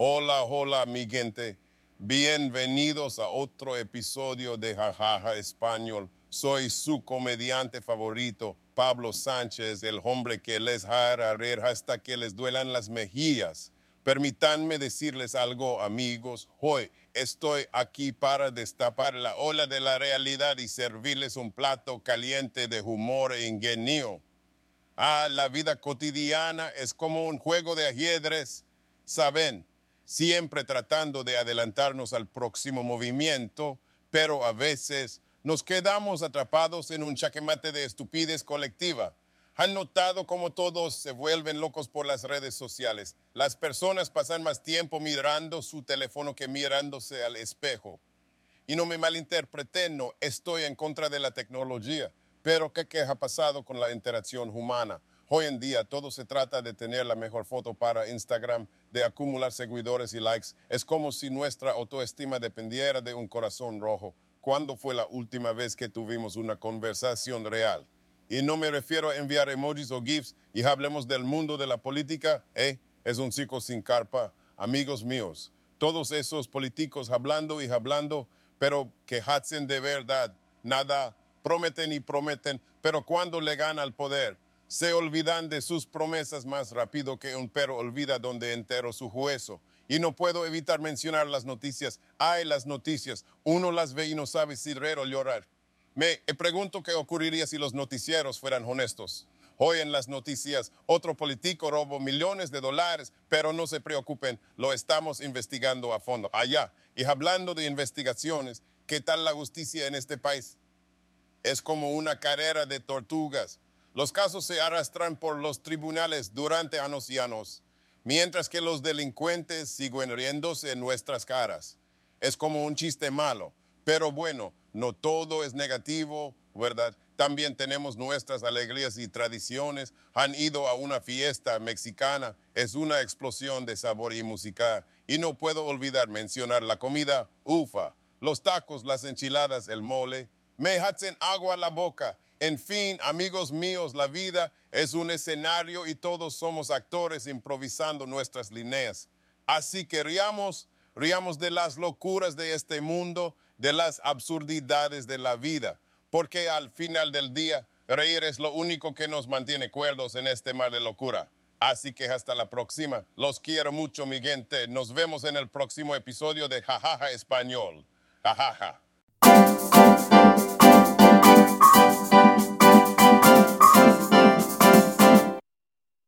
hola, mi gente. Bienvenidos a otro episodio de Jajaja Español. Soy su comediante favorito, Pablo Sánchez, el hombre que les hará reír hasta que les duelan las mejillas. Permítanme decirles algo, amigos. Hoy estoy aquí para destapar la ola de la realidad y servirles un plato caliente de humor e ingenio. Ah, la vida cotidiana es como un juego de ajedrez, saben, siempre tratando de adelantarnos al próximo movimiento, pero a veces nos quedamos atrapados en un chaquemate de estupidez colectiva. ¿Han notado cómo todos se vuelven locos por las redes sociales? Las personas pasan más tiempo mirando su teléfono que mirándose al espejo. Y no me malinterpreten, no estoy en contra de la tecnología, pero ¿qué, qué ha pasado con la interacción humana? Hoy en día todo se trata de tener la mejor foto para Instagram, de acumular seguidores y likes. Es como si nuestra autoestima dependiera de un corazón rojo. ¿Cuándo fue la última vez que tuvimos una conversación real? Y no me refiero a enviar emojis o GIFs y hablemos del mundo de la política, ¿eh? Es un circo sin carpa. Amigos míos, todos esos políticos hablando y hablando, pero que hacen de verdad nada, prometen y prometen, pero cuando le gana al poder, se olvidan de sus promesas más rápido que un perro olvida donde entero su hueso. Y no puedo evitar mencionar las noticias. Hay las noticias. Uno las ve y no sabe si reír o llorar. Me pregunto qué ocurriría si los noticieros fueran honestos. Hoy en las noticias, otro político robó millones de dólares, pero no se preocupen, lo estamos investigando a fondo. Allá. Y hablando de investigaciones, ¿qué tal la justicia en este país? Es como una carrera de tortugas. Los casos se arrastran por los tribunales durante años y años, mientras que los delincuentes siguen riéndose en nuestras caras. Es como un chiste malo, pero bueno, no todo es negativo, ¿verdad? También tenemos nuestras alegrías y tradiciones. Han ido a una fiesta mexicana, es una explosión de sabor y música. Y no puedo olvidar mencionar la comida, ufa, los tacos, las enchiladas, el mole. Me hacen agua a la boca. En fin, amigos míos, la vida es un escenario y todos somos actores improvisando nuestras líneas. Así que riamos, riamos de las locuras de este mundo de las absurdidades de la vida, porque al final del día reír es lo único que nos mantiene cuerdos en este mar de locura. Así que hasta la próxima. Los quiero mucho, mi gente. Nos vemos en el próximo episodio de Jajaja Español. Jajaja.